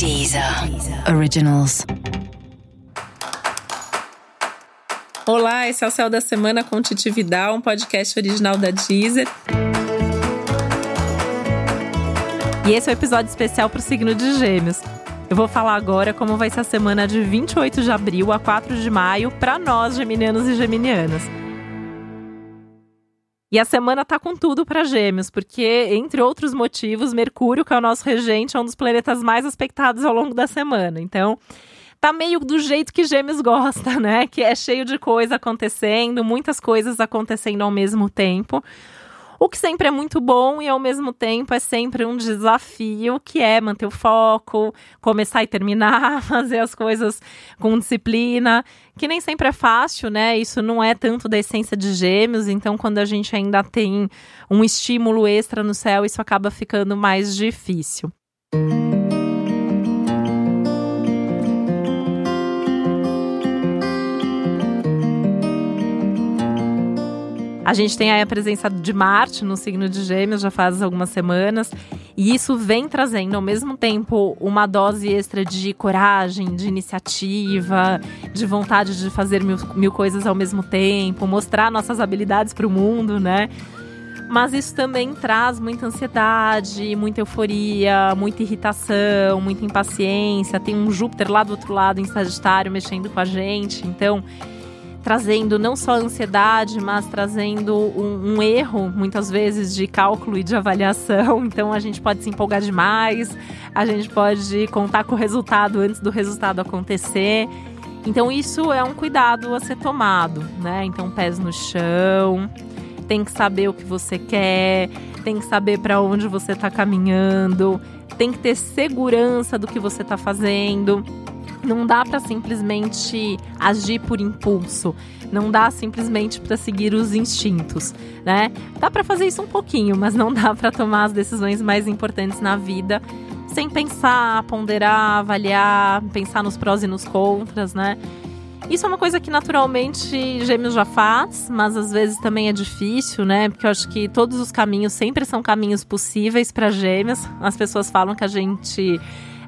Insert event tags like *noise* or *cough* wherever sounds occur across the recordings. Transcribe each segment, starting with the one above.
Deezer Originals. Olá, esse é o Céu da Semana com Titi Vidal, um podcast original da Deezer. E esse é o um episódio especial para o signo de Gêmeos. Eu vou falar agora como vai ser a semana de 28 de abril a 4 de maio para nós, geminianos e geminianas. E a semana tá com tudo para Gêmeos, porque, entre outros motivos, Mercúrio, que é o nosso regente, é um dos planetas mais aspectados ao longo da semana. Então, tá meio do jeito que Gêmeos *laughs* gosta, né? Que é cheio de coisa acontecendo, muitas coisas acontecendo ao mesmo tempo. O que sempre é muito bom e ao mesmo tempo é sempre um desafio, que é manter o foco, começar e terminar, *laughs* fazer as coisas com disciplina, que nem sempre é fácil, né? Isso não é tanto da essência de gêmeos, então quando a gente ainda tem um estímulo extra no céu, isso acaba ficando mais difícil. A gente tem aí a presença de Marte no signo de Gêmeos já faz algumas semanas, e isso vem trazendo ao mesmo tempo uma dose extra de coragem, de iniciativa, de vontade de fazer mil, mil coisas ao mesmo tempo, mostrar nossas habilidades para o mundo, né? Mas isso também traz muita ansiedade, muita euforia, muita irritação, muita impaciência. Tem um Júpiter lá do outro lado em Sagitário mexendo com a gente, então trazendo não só ansiedade, mas trazendo um, um, erro, muitas vezes, de cálculo e de avaliação. *laughs* Então a gente pode se empolgar demais, a gente pode contar com o resultado antes do resultado acontecer. Então isso é um cuidado a ser tomado, né? Então pés no chão, tem que saber o que você quer, tem que saber para onde você está caminhando, tem que ter segurança do que você está fazendo. Não dá para simplesmente agir por impulso. Não dá simplesmente para seguir os instintos, né? Dá para fazer isso um pouquinho, mas não *laughs* dá para tomar as decisões mais importantes na vida sem pensar, ponderar, avaliar, pensar nos prós e nos contras, né? Isso é uma coisa que naturalmente Gêmeos já faz, mas às vezes também é difícil, né? Porque eu acho que todos os caminhos sempre são caminhos possíveis para Gêmeos. As pessoas falam que a gente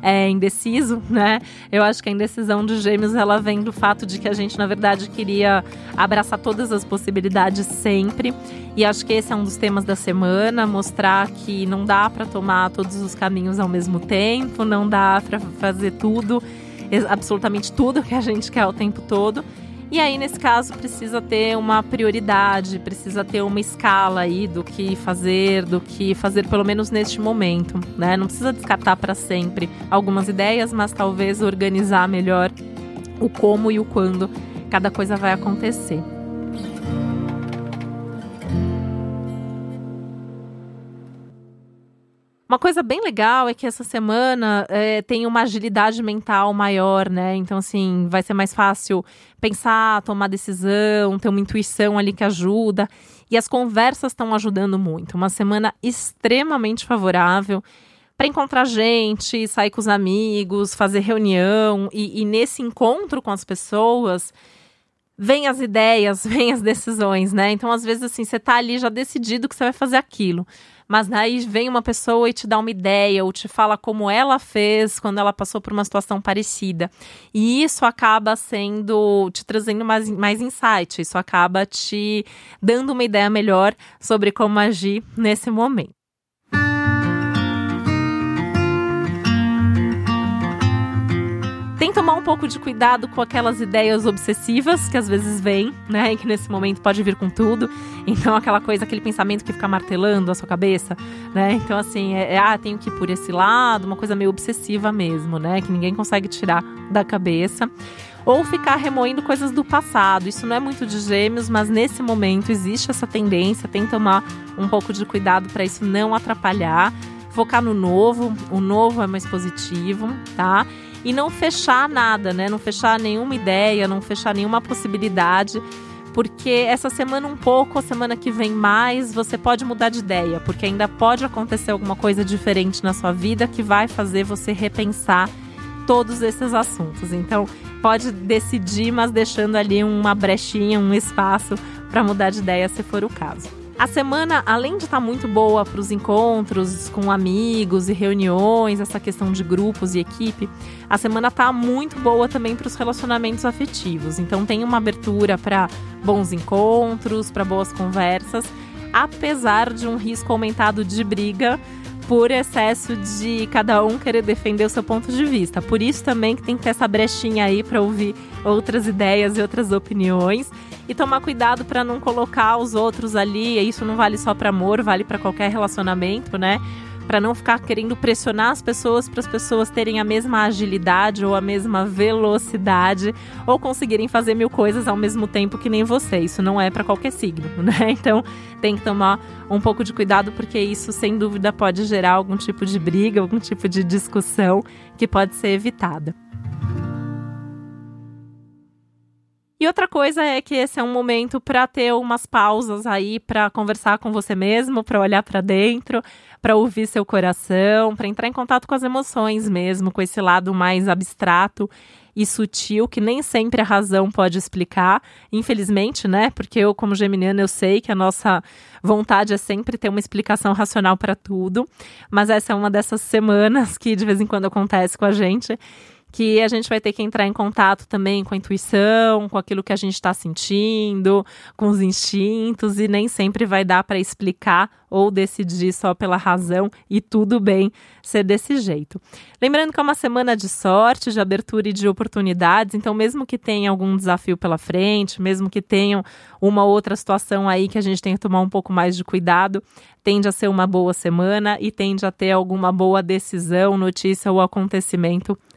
é, indeciso, né? Eu acho que a indecisão de gêmeos ela vem do fato de que a gente, na verdade, queria abraçar todas as possibilidades sempre. E acho que esse é um dos temas da semana, mostrar que não dá para tomar todos os caminhos ao mesmo tempo, não dá para fazer tudo, absolutamente tudo que a gente quer o tempo todo. E aí, nesse caso, precisa ter uma prioridade, precisa ter uma escala aí do que fazer, do que fazer pelo menos neste momento, né? Não precisa descartar para sempre algumas ideias, mas talvez organizar melhor o como e o quando cada coisa vai acontecer. Uma coisa bem legal é que essa semana é, tem uma agilidade mental maior, né? Então, assim, vai ser mais fácil pensar, tomar decisão, ter uma intuição ali que ajuda. E as conversas estão ajudando muito. Uma semana extremamente favorável para encontrar gente, sair com os amigos, fazer reunião. E, e nesse encontro com as pessoas vem as ideias, *laughs* vem as decisões, né? Então, às vezes, assim, você tá ali já decidido que você vai fazer aquilo mas daí vem uma pessoa e te dá uma ideia ou te fala como ela fez quando ela passou por uma situação parecida. E isso acaba sendo te trazendo mais, mais insight, isso acaba te dando uma ideia melhor sobre como agir nesse momento. Pouco de cuidado com aquelas ideias obsessivas que às vezes vêm, né? E que nesse momento pode vir com tudo. Então, aquela coisa, aquele pensamento que fica martelando a sua cabeça, né? Então, assim, é, é ah, tenho que ir por esse lado, uma coisa meio obsessiva mesmo, né? Que ninguém consegue tirar da cabeça ou ficar remoendo coisas do passado. Isso não é muito de gêmeos, mas nesse momento existe essa tendência, tem que tomar um pouco de cuidado para isso não atrapalhar. Focar no novo, o novo é mais positivo, tá? e não fechar nada, né? Não fechar nenhuma ideia, não fechar nenhuma possibilidade. Porque essa semana um pouco, a semana que vem mais, você pode mudar de ideia, porque ainda pode acontecer alguma coisa diferente na sua vida que vai fazer você repensar todos esses assuntos. Então, pode decidir, mas deixando ali uma brechinha, um espaço para mudar de ideia se for o caso. A semana, além de estar tá muito boa para os encontros com amigos e reuniões, essa questão de grupos e equipe, a semana está muito boa também para os relacionamentos afetivos. Então tem uma abertura para bons encontros, para boas conversas, apesar de um risco aumentado de briga por excesso de cada um querer defender o seu ponto de vista. Por isso também que tem que ter essa brechinha aí para ouvir outras ideias e outras opiniões e tomar cuidado para não colocar os outros ali. Isso não vale só para amor, vale para qualquer relacionamento, né? para não ficar querendo pressionar as pessoas para as pessoas terem a mesma agilidade ou a mesma velocidade ou conseguirem fazer mil coisas ao mesmo tempo que nem você. Isso não é para qualquer signo, *laughs* né? Então tem que tomar um pouco de cuidado porque isso sem dúvida pode gerar algum tipo de briga, algum tipo de discussão que pode ser evitada. E outra coisa é que esse é um momento para ter umas pausas aí para conversar com você mesmo, para olhar para dentro, para ouvir seu coração, para entrar em contato com as emoções mesmo, com esse lado mais abstrato e sutil que nem sempre a razão pode explicar, infelizmente, né? Porque eu, como geminiana, eu sei que a nossa vontade é sempre ter uma explicação racional para tudo, mas essa é uma dessas semanas que de vez em quando acontece com a gente que a gente vai ter que entrar em contato também com a intuição, com aquilo que a gente está sentindo, com os instintos, e nem sempre vai dar para explicar ou decidir só pela razão, e tudo bem ser desse jeito. Lembrando que é uma semana de sorte, de abertura e de oportunidades, então, mesmo que tenha algum desafio pela frente, mesmo que tenham uma outra situação aí que a gente tem que tomar um pouco mais de cuidado, tende a ser uma boa semana e tende a ter alguma boa decisão, notícia ou acontecimento